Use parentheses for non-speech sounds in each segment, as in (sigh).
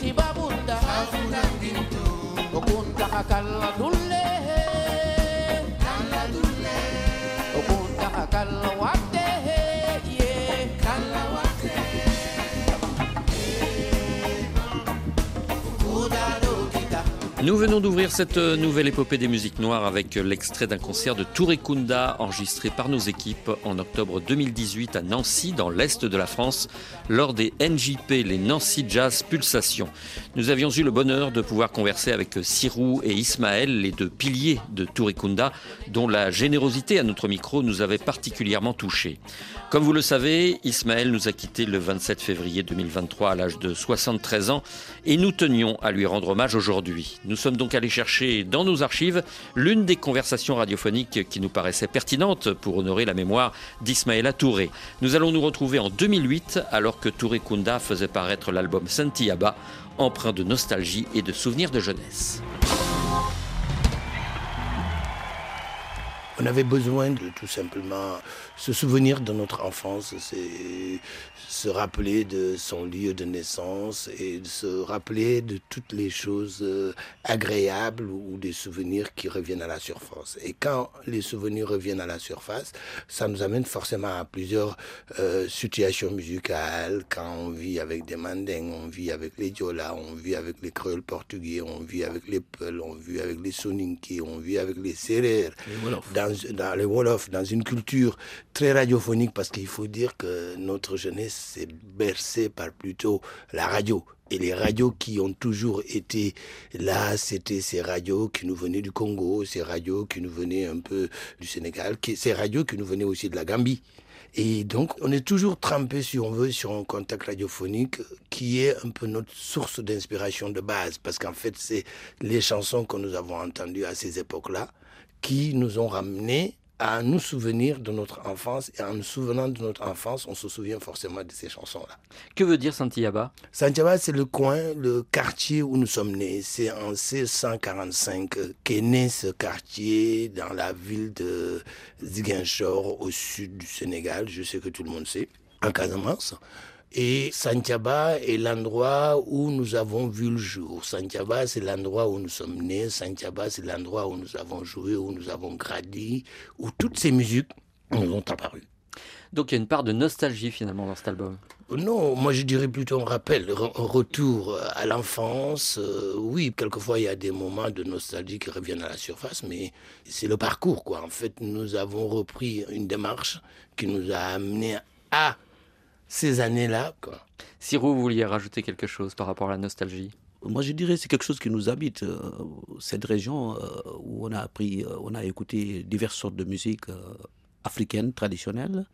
Tibabunda, Okunta Kakala Dulla. Nous venons d'ouvrir cette nouvelle épopée des musiques noires avec l'extrait d'un concert de Touré Kunda enregistré par nos équipes en octobre 2018 à Nancy, dans l'est de la France, lors des NJP, les Nancy Jazz Pulsations. Nous avions eu le bonheur de pouvoir converser avec Sirou et Ismaël, les deux piliers de Touré Kunda, dont la générosité à notre micro nous avait particulièrement touchés. Comme vous le savez, Ismaël nous a quittés le 27 février 2023 à l'âge de 73 ans et nous tenions à lui rendre hommage aujourd'hui. Nous sommes donc allés chercher dans nos archives l'une des conversations radiophoniques qui nous paraissait pertinente pour honorer la mémoire d'Ismaël Touré. Nous allons nous retrouver en 2008 alors que Touré Kunda faisait paraître l'album Santiyaba, empreint de nostalgie et de souvenirs de jeunesse. On avait besoin de tout simplement se souvenir de notre enfance, c'est se rappeler de son lieu de naissance et de se rappeler de toutes les choses euh, agréables ou des souvenirs qui reviennent à la surface. Et quand les souvenirs reviennent à la surface, ça nous amène forcément à plusieurs euh, situations musicales. Quand on vit avec des mandingues, on vit avec les diola, on vit avec les créoles portugais, on vit avec les peuls, on vit avec les soninké, on vit avec les serrères, dans, dans les wolof, dans une culture très radiophonique parce qu'il faut dire que notre jeunesse s'est bercée par plutôt la radio. Et les radios qui ont toujours été là, c'était ces radios qui nous venaient du Congo, ces radios qui nous venaient un peu du Sénégal, ces radios qui nous venaient aussi de la Gambie. Et donc, on est toujours trempé, si on veut, sur un contact radiophonique qui est un peu notre source d'inspiration de base. Parce qu'en fait, c'est les chansons que nous avons entendues à ces époques-là qui nous ont ramenés à nous souvenir de notre enfance. Et en nous souvenant de notre enfance, on se souvient forcément de ces chansons-là. Que veut dire Santiyaba Santiago, c'est le coin, le quartier où nous sommes nés. C'est en 1645 qu'est né ce quartier dans la ville de Ziguinchor, au sud du Sénégal. Je sais que tout le monde sait, en Casamance. Et Santiaba est l'endroit où nous avons vu le jour. Santiaba, c'est l'endroit où nous sommes nés. Santiaba, c'est l'endroit où nous avons joué, où nous avons grandi, où toutes ces musiques nous ont apparu. Donc il y a une part de nostalgie finalement dans cet album. Non, moi je dirais plutôt un rappel, un retour à l'enfance. Euh, oui, quelquefois il y a des moments de nostalgie qui reviennent à la surface, mais c'est le parcours quoi. En fait, nous avons repris une démarche qui nous a amené à ces années-là. Sirou, vous vouliez rajouter quelque chose par rapport à la nostalgie? Moi, je dirais que c'est quelque chose qui nous habite. euh, cette région euh, où on a appris, euh, on a écouté diverses sortes de musique. africaines traditionnelles,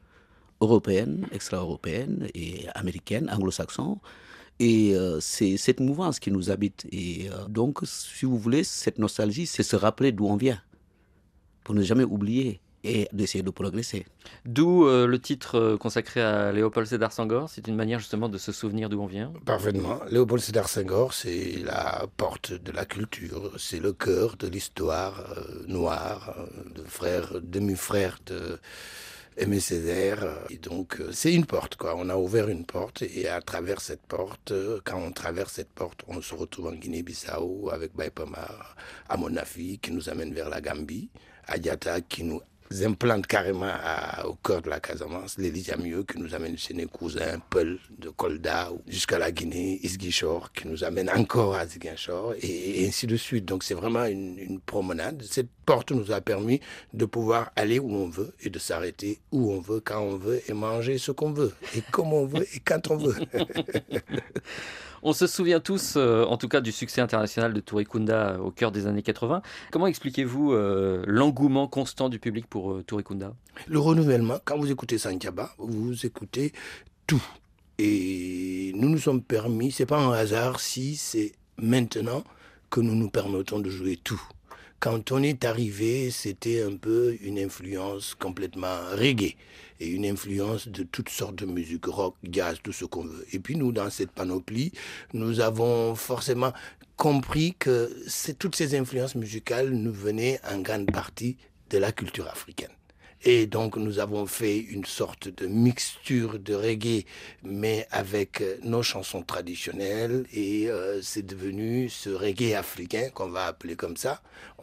européennes, extra-européennes et américaines, anglo-saxons. Et euh, c'est cette mouvance qui nous habite. Et euh, donc, si vous voulez, cette nostalgie, c'est se rappeler d'où on vient, pour ne jamais oublier et d'essayer de progresser. D'où euh, le titre euh, consacré à Léopold Sédar Senghor. C'est une manière justement de se souvenir d'où on vient. Parfaitement. Léopold Sédar Senghor, c'est la porte de la culture, c'est le cœur de l'histoire euh, noire, de frères, demi-frères de Aimé Césaire. Et donc, euh, c'est une porte, quoi. On a ouvert une porte et à travers cette porte, quand on traverse cette porte, on se retrouve en Guinée-Bissau avec Baipama à Monafi qui nous amène vers la Gambie, Adiata qui nous implante carrément au cœur de la Casamance, l'Élysée Mieux qui nous amène chez nos cousins, Peul de Kolda jusqu'à la Guinée, Isguichor qui nous amène encore à Ziguinchor et, ainsi de suite. Donc c'est vraiment une promenade. Cette porte nous a permis de pouvoir aller où on veut et de s'arrêter où on veut, quand on veut et manger ce qu'on veut et comme on veut et quand on veut. (laughs) On se souvient tous, euh, en tout cas, du succès international de Touré Kunda au cœur des années 80. Comment expliquez-vous euh, l'engouement constant du public pour euh, Touré Kunda Le renouvellement, quand vous écoutez Santiaba, vous écoutez tout. Et nous nous sommes permis, c'est pas un hasard si c'est maintenant que nous nous permettons de jouer tout. Quand on est arrivé, c'était un peu une influence complètement reggae et une influence de toutes sortes de musique, rock, jazz, tout ce qu'on veut. Et puis nous, dans cette panoplie, nous avons forcément compris que toutes ces influences musicales nous venaient en grande partie de la culture africaine. Et donc nous avons fait une sorte de mixture de reggae, mais avec euh, nos chansons traditionnelles. Et euh, c'est devenu ce reggae africain qu'on va appeler comme ça.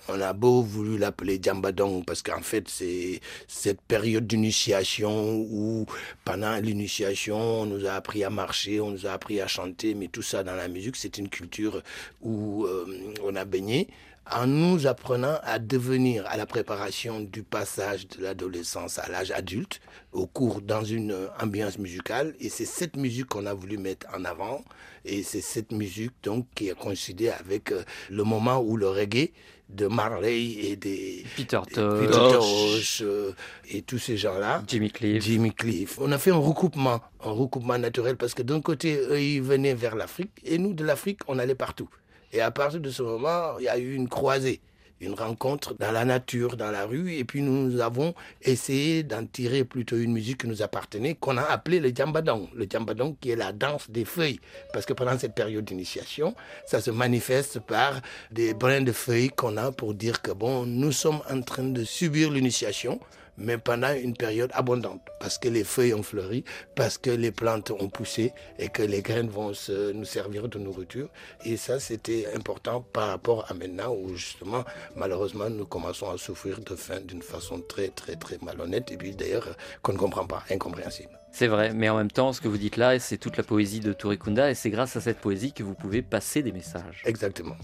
On a beau voulu l'appeler Djambadong parce qu'en fait c'est cette période d'initiation où pendant l'initiation on nous a appris à marcher, on nous a appris à chanter, mais tout ça dans la musique c'est une culture où euh, on a baigné en nous apprenant à devenir à la préparation du passage de l'adolescence à l'âge adulte au cours dans une euh, ambiance musicale et c'est cette musique qu'on a voulu mettre en avant et c'est cette musique donc qui a coïncidé avec euh, le moment où le reggae de Marley et des Peter des- Tosh, Peter Tosh, euh, et tous ces gens-là Jimmy Cliff. Jimmy Cliff. On a fait un recoupement, un recoupement naturel parce que d'un côté, eux, ils venaient vers l'Afrique et nous, de l'Afrique, on allait partout. Et à partir de ce moment, il y a eu une croisée, une rencontre dans la nature, dans la rue. Et puis nous avons essayé d'en tirer plutôt une musique qui nous appartenait, qu'on a appelée le djambadong. Le djambadong qui est la danse des feuilles. Parce que pendant cette période d'initiation, ça se manifeste par des brins de feuilles qu'on a pour dire que bon, nous sommes en train de subir l'initiation mais pendant une période abondante, parce que les feuilles ont fleuri, parce que les plantes ont poussé et que les graines vont nous servir de nourriture. Et ça, c'était important par rapport à maintenant où justement, malheureusement, nous commençons à souffrir de faim d'une façon très, très, très malhonnête et puis d'ailleurs qu'on ne comprend pas, incompréhensible. C'est vrai, mais en même temps, ce que vous dites là, c'est toute la poésie de Touré Kunda et c'est grâce à cette poésie que vous pouvez passer des messages. Exactement.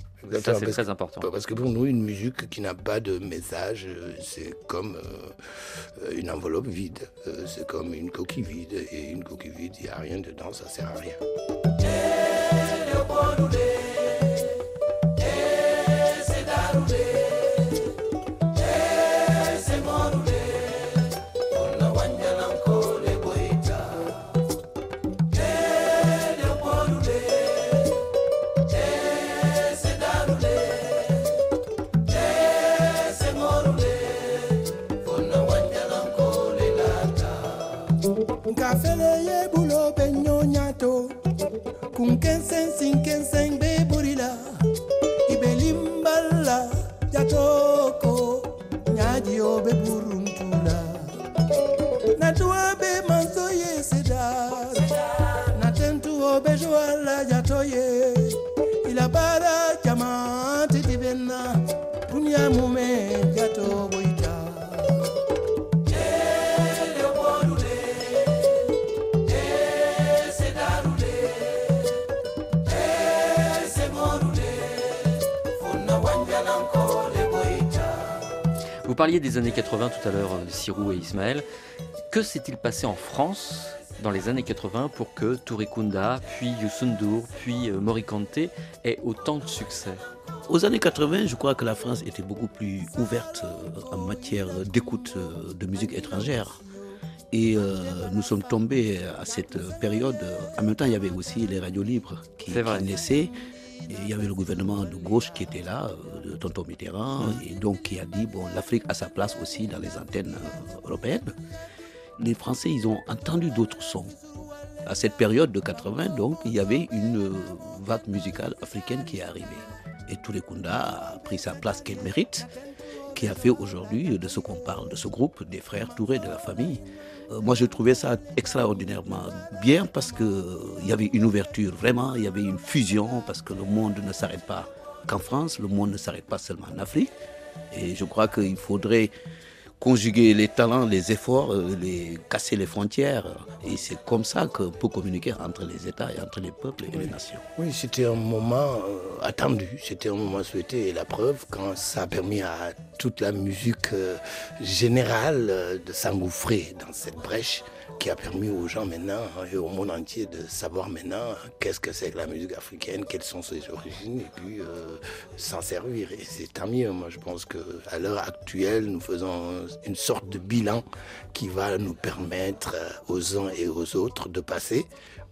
Ça, c'est très important. Parce que pour nous, une musique qui n'a pas de message, euh, c'est comme euh, une enveloppe vide. Euh, C'est comme une coquille vide. Et une coquille vide, il n'y a rien dedans, ça sert à rien. lo benyo nyato. Kun kensen sin kensen parliez des années 80 tout à l'heure, euh, Sirou et Ismaël. Que s'est-il passé en France dans les années 80 pour que Touré Kunda, puis Youssou N'Dour, puis euh, Morikante aient autant de succès? Aux années 80, je crois que la France était beaucoup plus ouverte euh, en matière d'écoute de musique étrangère. Et euh, nous sommes tombés à cette période. En même temps, il y avait aussi les radios libres qui, qui naissaient. Et il y avait le gouvernement de gauche qui était là, euh, de Tonton Mitterrand, et donc qui a dit bon, l'Afrique a sa place aussi dans les antennes euh, européennes. Les Français, ils ont entendu d'autres sons. À cette période de 80, donc, il y avait une euh, vague musicale africaine qui est arrivée. Et Touré Kunda a pris sa place qu'elle mérite, qui a fait aujourd'hui de ce qu'on parle, de ce groupe des frères Touré, de la famille. Euh, moi, je trouvais ça extraordinairement bien parce qu'il y avait une ouverture, vraiment, il y avait une fusion, parce que le monde ne s'arrête pas qu'en France, le monde ne s'arrête pas seulement en Afrique. Et je crois qu'il faudrait conjuguer les talents, les efforts, euh, les, casser les frontières. Et c'est comme ça qu'on peut communiquer entre les États et entre les peuples et les nations. Oui, c'était un moment euh, attendu, c'était un moment souhaité. Et la preuve, quand ça a permis à toute la musique euh, générale de s'engouffrer dans cette brèche qui a permis aux gens maintenant hein, et au monde entier de savoir maintenant qu'est-ce que c'est que la musique africaine, quelles sont ses origines et puis euh, s'en servir. Et c'est tant mieux. Moi, je pense qu'à l'heure actuelle, nous faisons une sorte de bilan qui va nous permettre euh, aux uns et aux autres de passer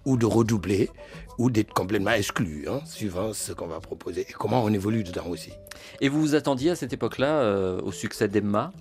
ou de redoubler ou d'être complètement exclus, hein, suivant ce qu'on va proposer et comment on évolue dedans aussi. Et vous vous attendiez à cette époque-là euh, au succès d'Emma?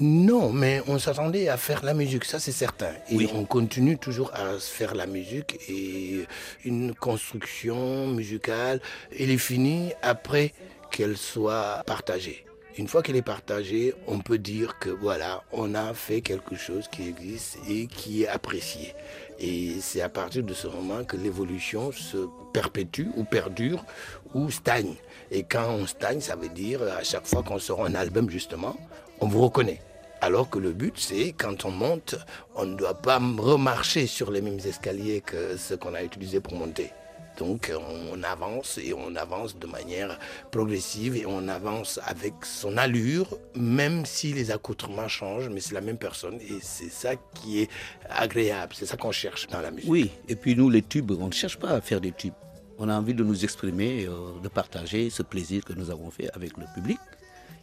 Non, mais on s'attendait à faire la musique, ça c'est certain. Et Oui. on continue toujours à faire la musique et une construction musicale, elle est finie après qu'elle soit partagée. Une fois qu'elle est partagée, on peut dire que voilà, on a fait quelque chose qui existe et qui est apprécié. Et c'est à partir de ce moment que l'évolution se perpétue ou perdure ou stagne. Et quand on stagne, ça veut dire à chaque fois qu'on sort un album justement, on vous reconnaît. Alors que le but, c'est quand on monte, on ne doit pas remarcher sur les mêmes escaliers que ceux qu'on a utilisés pour monter. Donc on avance et on avance de manière progressive et on avance avec son allure, même si les accoutrements changent, mais c'est la même personne et c'est ça qui est agréable, c'est ça qu'on cherche dans la musique. Oui, et puis nous, les tubes, on ne cherche pas à faire des tubes. On a envie de nous exprimer, euh, de partager ce plaisir que nous avons fait avec le public.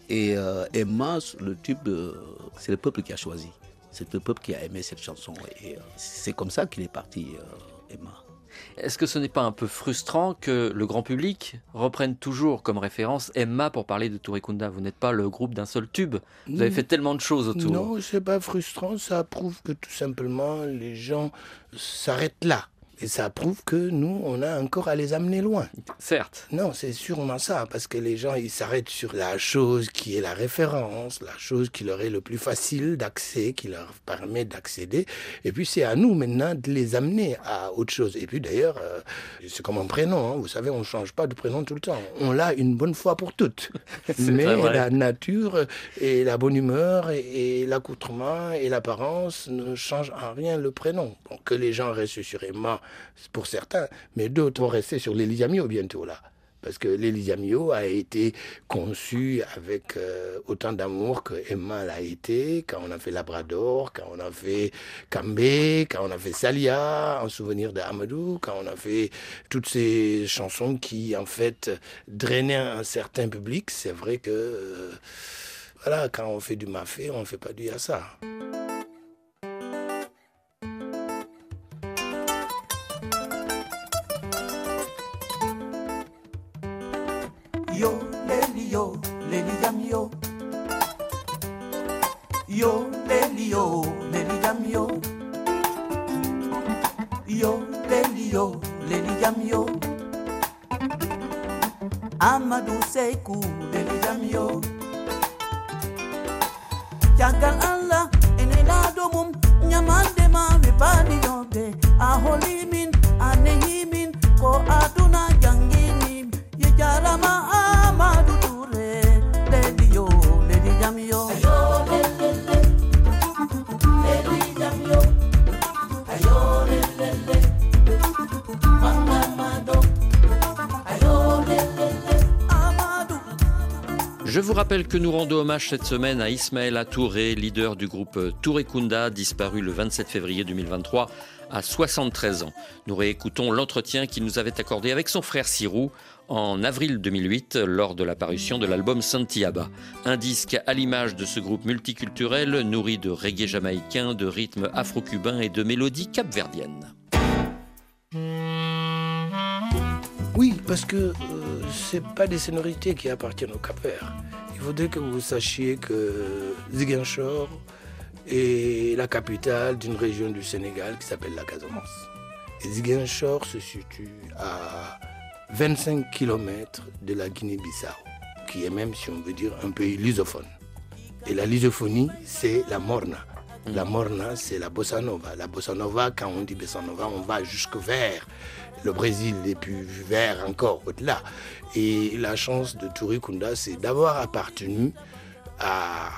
Et euh, Emma, le tube, euh, c'est le peuple qui a choisi. C'est le peuple qui a aimé cette chanson. Et euh, c'est comme ça qu'il est parti, euh, Emma. Est-ce que ce n'est pas un peu frustrant que le grand public reprenne toujours comme référence Emma pour parler de Touré Kunda? Vous n'êtes pas le groupe d'un seul tube. Vous avez fait tellement de choses autour. Non, c'est pas frustrant, ça prouve que tout simplement les gens s'arrêtent là. Et ça prouve que nous, on a encore à les amener loin. Certes. Non, c'est sûrement ça, parce que les gens, ils s'arrêtent sur la chose qui est la référence, la chose qui leur est le plus facile d'accès, qui leur permet d'accéder. Et puis c'est à nous maintenant de les amener à autre chose. Et puis d'ailleurs, euh, c'est comme un prénom, hein. vous savez, on ne change pas de prénom tout le temps. On l'a une bonne fois pour toutes. (laughs) Mais la nature et la bonne humeur et, et l'accoutrement et l'apparence ne changent en rien le prénom. Que les gens restent sur Emma, c'est pour certains, mais d'autres vont rester sur l'Elisa Mio bientôt là. Parce que l'Elisa Mio a été conçue avec euh, autant d'amour que Emma l'a été quand on a fait Labrador, quand on a fait Kambé, quand on a fait Salia, en souvenir de Amadou, quand on a fait toutes ces chansons qui en fait drainaient un certain public. C'est vrai que euh, voilà, quand on fait du mafé, on ne fait pas du yassa. Rappelle rappelle que nous rendons hommage cette semaine à Ismaël Touré, leader du groupe Touré Kunda, disparu le 27 février 2023 à 73 ans. Nous réécoutons l'entretien qu'il nous avait accordé avec son frère Sirou en avril 2008 lors de la parution de l'album Santiaba. Un disque à l'image de ce groupe multiculturel nourri de reggae jamaïcain, de rythmes afro-cubains et de mélodies capverdiennes. Oui, parce que euh, c'est pas des sonorités qui appartiennent au Cap-Vert. Il faudrait que vous sachiez que Ziguinchor est la capitale d'une région du Sénégal qui s'appelle la Casamance. Et Ziguinchor se situe à 25 km de la Guinée-Bissau, qui est même, si on veut dire, un pays lusophone. Et la lusophonie, c'est la morna. La morna, c'est la bossa nova. La bossa nova, quand on dit bossa nova, on va jusque vers le Brésil et puis vers encore au-delà. Et la chance de Turikunda, c'est d'avoir appartenu à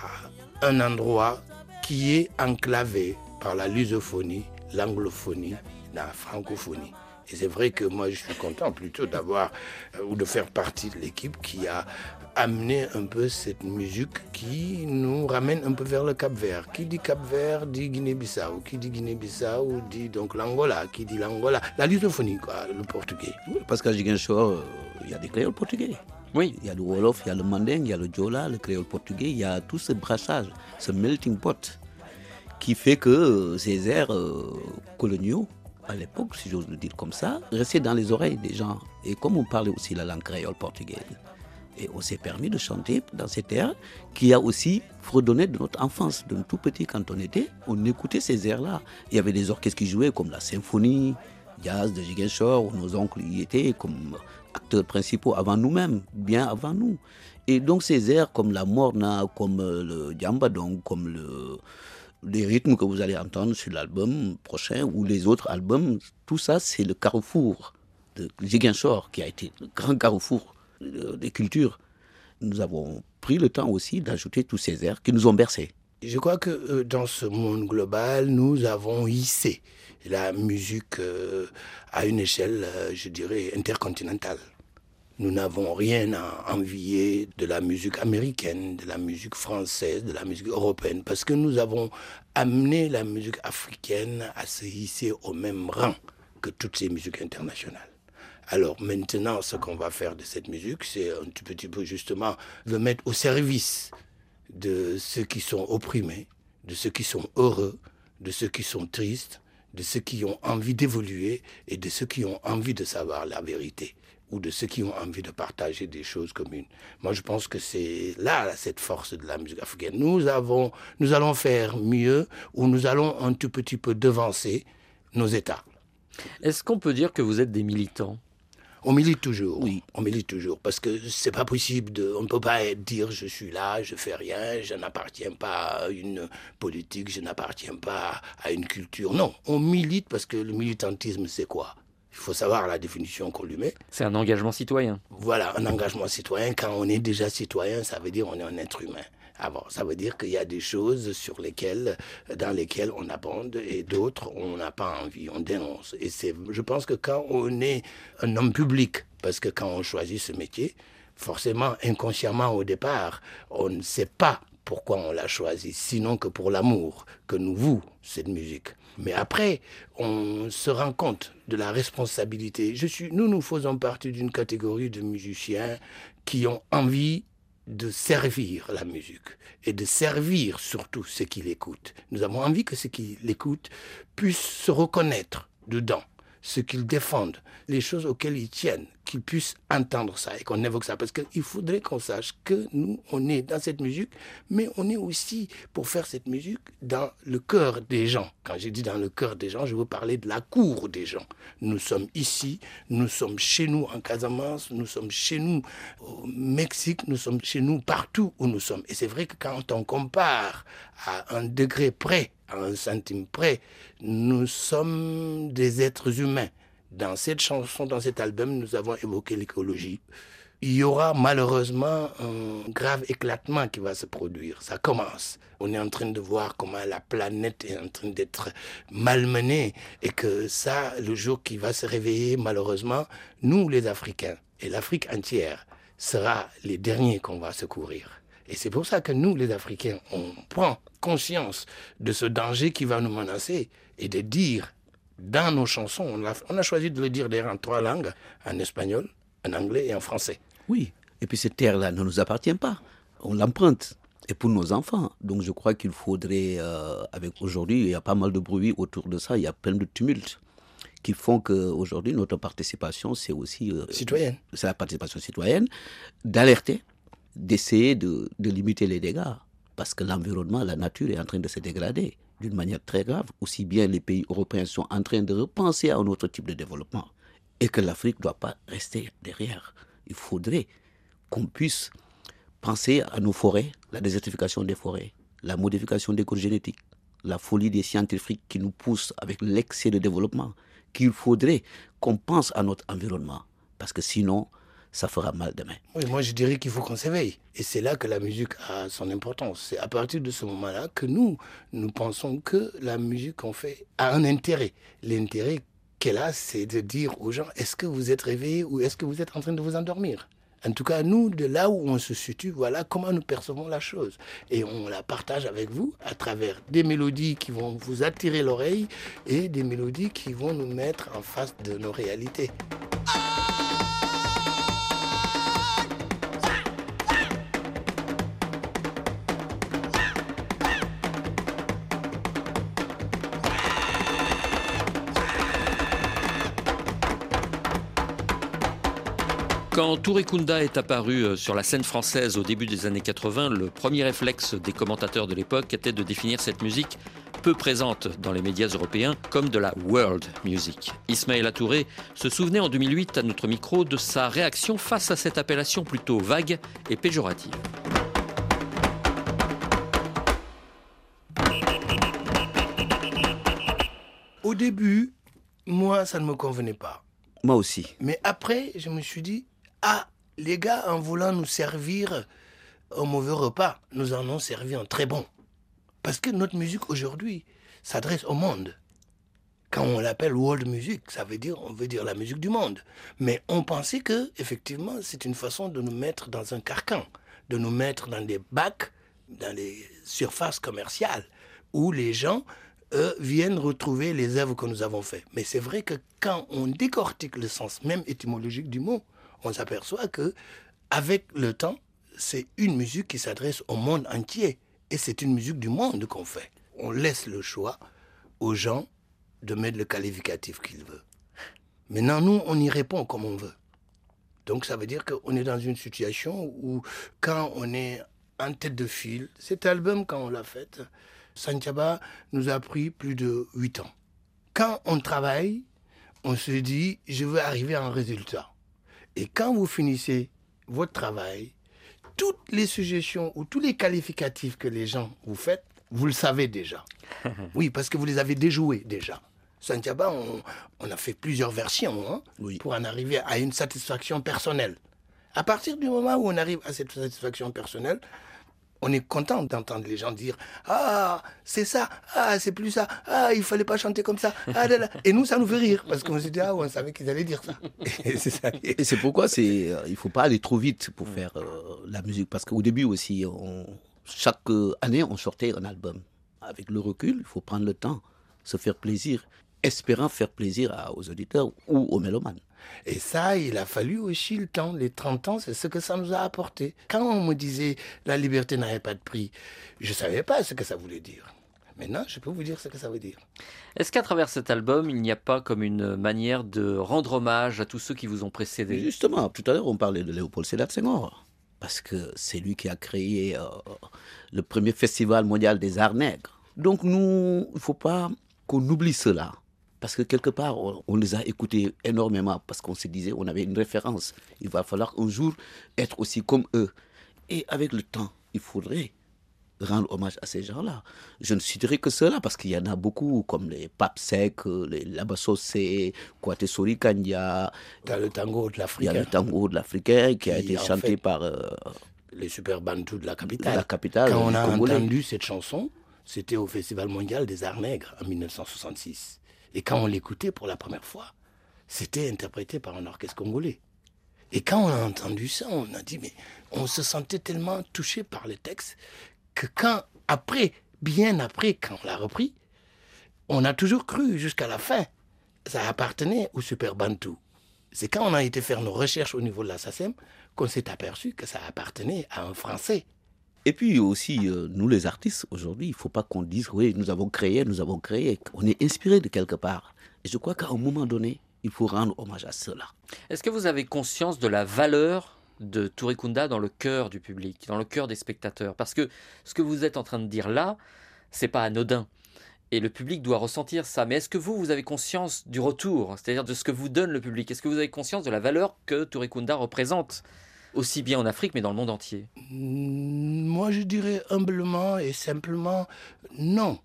un endroit qui est enclavé par la lusophonie, l'anglophonie, la francophonie. Et c'est vrai que moi, je suis content plutôt d'avoir euh, ou de faire partie de l'équipe qui a amené un peu cette musique qui nous ramène un peu vers le Cap Vert. Qui dit Cap Vert dit Guinée-Bissau. Qui dit Guinée-Bissau dit donc l'Angola. Qui dit l'Angola La lusophonie, quoi, le portugais. Parce qu'à Ziguinchor, euh, il y a des créoles portugais. Oui. Il y a le Wolof, il y a le Manding, il y a le Djola, le créole portugais. Il y a tout ce brassage, ce melting pot qui fait que euh, ces airs euh, coloniaux, à l'époque, si j'ose le dire comme ça, restaient dans les oreilles des gens. Et comme on parlait aussi la langue créole portugaise, et on s'est permis de chanter dans cet air qui a aussi fredonné de notre enfance. De tout petit, quand on était, on écoutait ces airs-là. Il y avait des orchestres qui jouaient comme la symphonie, jazz de Giguinchor, où nos oncles y étaient comme acteurs principaux avant nous-mêmes, bien avant nous. Et donc ces airs comme la morna, comme euh, le djambadong, comme le, les rythmes que vous allez entendre sur l'album prochain ou les autres albums, tout ça c'est le carrefour de Giguinchor qui a été le grand carrefour des cultures. Nous avons pris le temps aussi d'ajouter tous ces airs qui nous ont bercés. Je crois que euh, dans ce monde global, nous avons hissé la musique euh, à une échelle, euh, je dirais, intercontinentale. Nous n'avons rien à envier de la musique américaine, de la musique française, de la musique européenne, parce que nous avons amené la musique africaine à se hisser au même rang que toutes ces musiques internationales. Alors maintenant, ce qu'on va faire de cette musique, c'est un tout petit peu justement le mettre au service de ceux qui sont opprimés, de ceux qui sont heureux, de ceux qui sont tristes, de ceux qui ont envie d'évoluer et de ceux qui ont envie de savoir la vérité ou de ceux qui ont envie de partager des choses communes. Moi, je pense que c'est là cette force de la musique africaine. Nous avons, nous allons faire mieux ou nous allons un tout petit peu devancer nos États. Est-ce qu'on peut dire que vous êtes des militants? On milite toujours. Oui. On milite toujours parce que c'est pas possible de. On ne peut pas dire je suis là, je fais rien, je n'appartiens pas à une politique, je n'appartiens pas à une culture. Non, on milite parce que le militantisme c'est quoi? Il faut savoir la définition qu'on lui met. C'est un engagement citoyen. Voilà, un engagement citoyen. Quand on est déjà citoyen, ça veut dire on est un être humain. Avant, ça veut dire qu'il y a des choses sur lesquelles, dans lesquelles on abonde et d'autres on n'a pas envie, on dénonce. Et c'est, je pense que quand on est un homme public, parce que quand on choisit ce métier, forcément, inconsciemment au départ, on ne sait pas pourquoi on l'a choisi, sinon que pour l'amour que nous voue cette musique. Mais après, on se rend compte de la responsabilité. Je suis, nous, nous faisons partie d'une catégorie de musiciens qui ont envie de servir la musique et de servir surtout ceux qui l'écoutent. Nous avons envie que ceux qui l'écoutent puissent se reconnaître dedans, ce qu'ils défendent, les choses auxquelles ils tiennent, qu'ils puissent entendre ça et qu'on évoque ça. Parce qu'il faudrait qu'on sache que nous, on est dans cette musique, mais on est aussi pour faire cette musique dans le cœur des gens. Quand je dis dans le cœur des gens, je veux parler de la cour des gens. Nous sommes ici, nous sommes chez nous en Casamance, nous sommes chez nous au Mexique, nous sommes chez nous partout où nous sommes. Et c'est vrai que quand on compare à un degré près, un centime près, nous sommes des êtres humains. Dans cette chanson, dans cet album, nous avons évoqué l'écologie. Il y aura malheureusement un grave éclatement qui va se produire. Ça commence. On est en train de voir comment la planète est en train d'être malmenée et que ça, le jour qui va se réveiller, malheureusement, nous les Africains et l'Afrique entière sera les derniers qu'on va secourir. Et c'est pour ça que nous, les Africains, on prend conscience de ce danger qui va nous menacer et de dire dans nos chansons, on a, on a choisi de le dire d'ailleurs en trois langues, en espagnol, en anglais et en français. Oui, et puis cette terre-là ne nous appartient pas. On l'emprunte. Et pour nos enfants. Donc je crois qu'il faudrait, euh, avec aujourd'hui, il y a pas mal de bruit autour de ça, il y a plein de tumultes qui font qu'aujourd'hui, notre participation, c'est aussi... euh, Citoyenne. C'est la participation citoyenne, d'alerter, d'essayer de, de limiter les dégâts. Parce que l'environnement, la nature est en train de se dégrader d'une manière très grave. Aussi bien les pays européens sont en train de repenser à un autre type de développement. Et que l'Afrique ne doit pas rester derrière. Il faudrait qu'on puisse penser à nos forêts, la désertification des forêts, la modification des codes génétiques, la folie des scientifiques qui nous poussent avec l'excès de développement, qu'il faudrait qu'on pense à notre environnement. Parce que sinon, ça fera mal demain. Moi je dirais qu'il faut qu'on s'éveille. Et c'est là que la musique a son importance. C'est à partir de ce moment-là que nous, nous pensons que la musique qu'on fait a un intérêt. L'intérêt qu'elle a, c'est de dire aux gens, est-ce que vous êtes réveillés ou est-ce que vous êtes en train de vous endormir? En tout cas, nous, de là où on se situe, voilà comment nous percevons la chose. Et on la partage avec vous à travers des mélodies qui vont vous attirer l'oreille et des mélodies qui vont nous mettre en face de nos réalités. Quand Touré Kunda est apparu euh, sur la scène française au début des années 80, le premier réflexe des commentateurs de l'époque était de définir cette musique peu présente dans les médias européens comme de la world music. Ismaël Touré se souvenait en 2008 à notre micro de sa réaction face à cette appellation plutôt vague et péjorative. Au début, moi, ça ne me convenait pas. Moi aussi. Mais après, je me suis dit, ah, les gars, en voulant nous servir un mauvais repas, nous en ont servi un très bon. Parce que notre musique aujourd'hui s'adresse au monde. Quand on l'appelle world music, ça veut dire, on veut dire la musique du monde. Mais on pensait que, effectivement, c'est une façon de nous mettre dans un carcan, de nous mettre dans des bacs, dans les surfaces commerciales, où les gens eux, viennent retrouver les œuvres que nous avons faites. Mais c'est vrai que quand on décortique le sens même étymologique du mot, on s'aperçoit que, avec le temps, c'est une musique qui s'adresse au monde entier. Et c'est une musique du monde qu'on fait. On laisse le choix aux gens de mettre le qualificatif qu'ils veulent. Maintenant, nous, on y répond comme on veut. Donc ça veut dire qu'on est dans une situation où, quand on est en tête de file, cet album, quand on l'a fait, Santiaba nous a pris plus de 8 ans. Quand on travaille, on se dit, je veux arriver à un résultat. Et quand vous finissez votre travail, toutes les suggestions ou tous les qualificatifs que les gens vous faites, vous le savez déjà. (laughs) Oui, parce que vous les avez déjoués déjà. Santiaba, on, on a fait plusieurs versions hein, Oui. pour en arriver à une satisfaction personnelle. À partir du moment où on arrive à cette satisfaction personnelle, on est content d'entendre les gens dire Ah, c'est ça, ah, c'est plus ça, ah, il fallait pas chanter comme ça. Ah, là, là. Et nous, ça nous fait rire parce qu'on s'est dit Ah, on savait qu'ils allaient dire (laughs) ça. Et c'est pourquoi c'est, euh, il faut pas aller trop vite pour faire euh, la musique. Parce qu'au début aussi, chaque euh, année, on sortait un album. Avec le recul, il faut prendre le temps, se faire plaisir, espérant faire plaisir à- aux auditeurs ou aux mélomanes. Et ça, il a fallu aussi le temps. Les 30 ans, c'est ce que ça nous a apporté. Quand on me disait la liberté n'avait pas de prix, je ne savais pas ce que ça voulait dire. Maintenant, je peux vous dire ce que ça veut dire. Est-ce qu'à travers cet album, il n'y a pas comme une manière de rendre hommage à tous ceux qui vous ont précédé? Justement, tout à l'heure, on parlait de Léopold Sédar Senghor. Parce que c'est lui qui a créé euh, le premier festival mondial des arts nègres. Donc nous, il ne faut pas qu'on oublie cela. Parce que quelque part, on, on les a écoutés énormément parce qu'on se disait, on avait une référence. Il va falloir un jour être aussi comme eux. Et avec le temps, il faudrait rendre hommage à ces gens-là. Je ne citerai que ceux-là parce qu'il y en a beaucoup, comme les Pape Sec, les Labassosé, Kouate Sori Kanya, le tango de il y a le tango de l'Africain qui a été chanté fait, par euh, les super bantous de la capitale. la capitale. Quand on a Congolais. entendu cette chanson, c'était au Festival mondial des arts nègres en 1966. Et quand on l'écoutait pour la première fois, c'était interprété par un orchestre congolais. Et quand on a entendu ça, on a dit, mais on se sentait tellement touché par le texte que quand, après, bien après, quand on l'a repris, on a toujours cru jusqu'à la fin, ça appartenait au Super Bantu. C'est quand on a été faire nos recherches au niveau de la SACEM qu'on s'est aperçu que ça appartenait à un Français. Et puis aussi, euh, nous les artistes, aujourd'hui, il ne faut pas qu'on dise, oui, nous avons créé, nous avons créé. On est inspiré de quelque part. Et je crois qu'à un moment donné, il faut rendre hommage à cela. Est-ce que vous avez conscience de la valeur de Touré Kunda dans le cœur du public, dans le cœur des spectateurs? Parce que ce que vous êtes en train de dire là, c'est pas anodin. Et le public doit ressentir ça. Mais est-ce que vous, vous avez conscience du retour, c'est-à-dire de ce que vous donne le public? Est-ce que vous avez conscience de la valeur que Touré Kunda représente aussi bien en Afrique, mais dans le monde entier Mm, Moi, je dirais humblement et simplement non.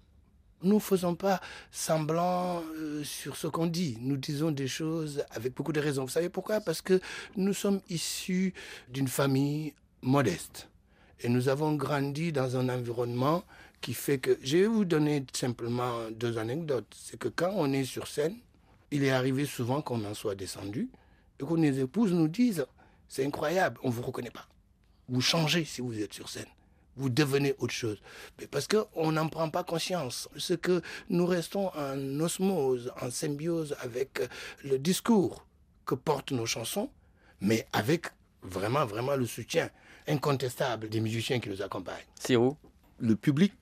Nous ne faisons pas semblant euh, sur ce qu'on dit. Nous disons des choses avec beaucoup de raisons. Vous savez pourquoi? Parce que nous sommes issus d'une famille modeste. Et nous avons grandi dans un environnement qui fait que... Je vais vous donner simplement deux anecdotes. C'est que quand on est sur scène, il est arrivé souvent qu'on en soit descendu et que nos épouses nous disent, c'est incroyable, on ne vous reconnaît pas. Vous changez si vous êtes sur scène. Vous devenez autre chose. Mais parce qu'on n'en prend pas conscience. Ce que nous restons en osmose, en symbiose avec le discours que portent nos chansons, mais avec vraiment, vraiment le soutien incontestable des musiciens qui nous accompagnent. Siro Le public,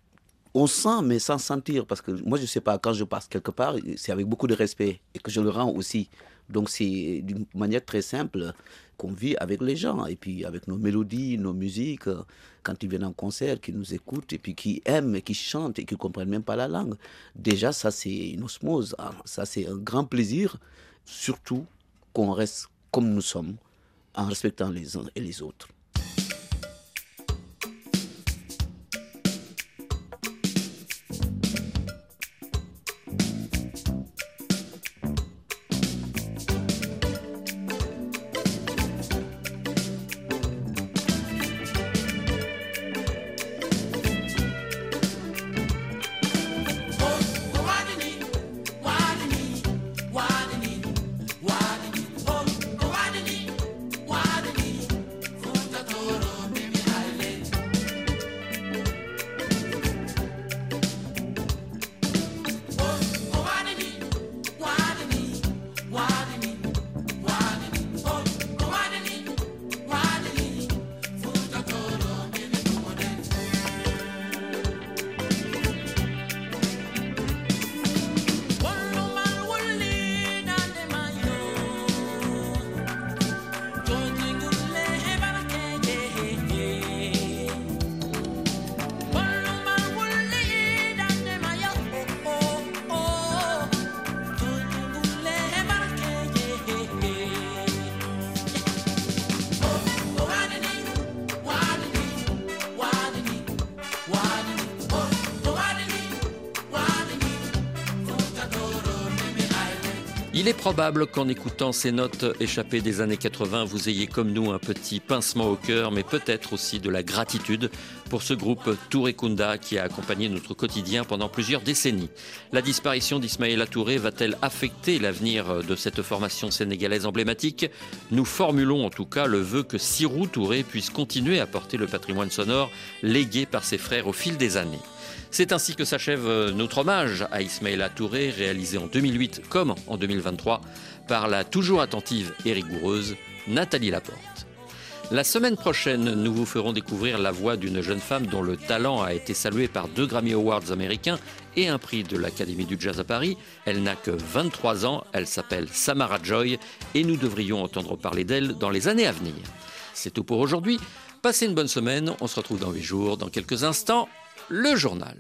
on sent, mais sans sentir. Parce que moi, je ne sais pas, quand je passe quelque part, c'est avec beaucoup de respect et que je le rends aussi. Donc, c'est d'une manière très simple qu'on vit avec les gens et puis avec nos mélodies, nos musiques, quand ils viennent en concert, qui nous écoutent et puis qui aiment et qui chantent et qui ne comprennent même pas la langue. Déjà, ça, c'est une osmose. hein. Ça, c'est un grand plaisir, surtout qu'on reste comme nous sommes, en respectant les uns et les autres. Il est probable qu'en écoutant ces notes échappées des années 80, vous ayez comme nous un petit pincement au cœur, mais peut-être aussi de la gratitude pour ce groupe Touré Kunda qui a accompagné notre quotidien pendant plusieurs décennies. La disparition d'Ismaïla Touré va-t-elle affecter l'avenir de cette formation sénégalaise emblématique? Nous formulons en tout cas le vœu que Sirou Touré puisse continuer à porter le patrimoine sonore légué par ses frères au fil des années. C'est ainsi que s'achève notre hommage à Ismaïla Touré, réalisé en 2008 comme en 2023 par la toujours attentive et rigoureuse Nathalie Laporte. La semaine prochaine, nous vous ferons découvrir la voix d'une jeune femme dont le talent a été salué par deux Grammy Awards américains et un prix de l'Académie du Jazz à Paris. Elle n'a que 23 ans, elle s'appelle Samara Joy et nous devrions entendre parler d'elle dans les années à venir. C'est tout pour aujourd'hui. Passez une bonne semaine, on se retrouve dans 8 jours. Dans quelques instants, le journal.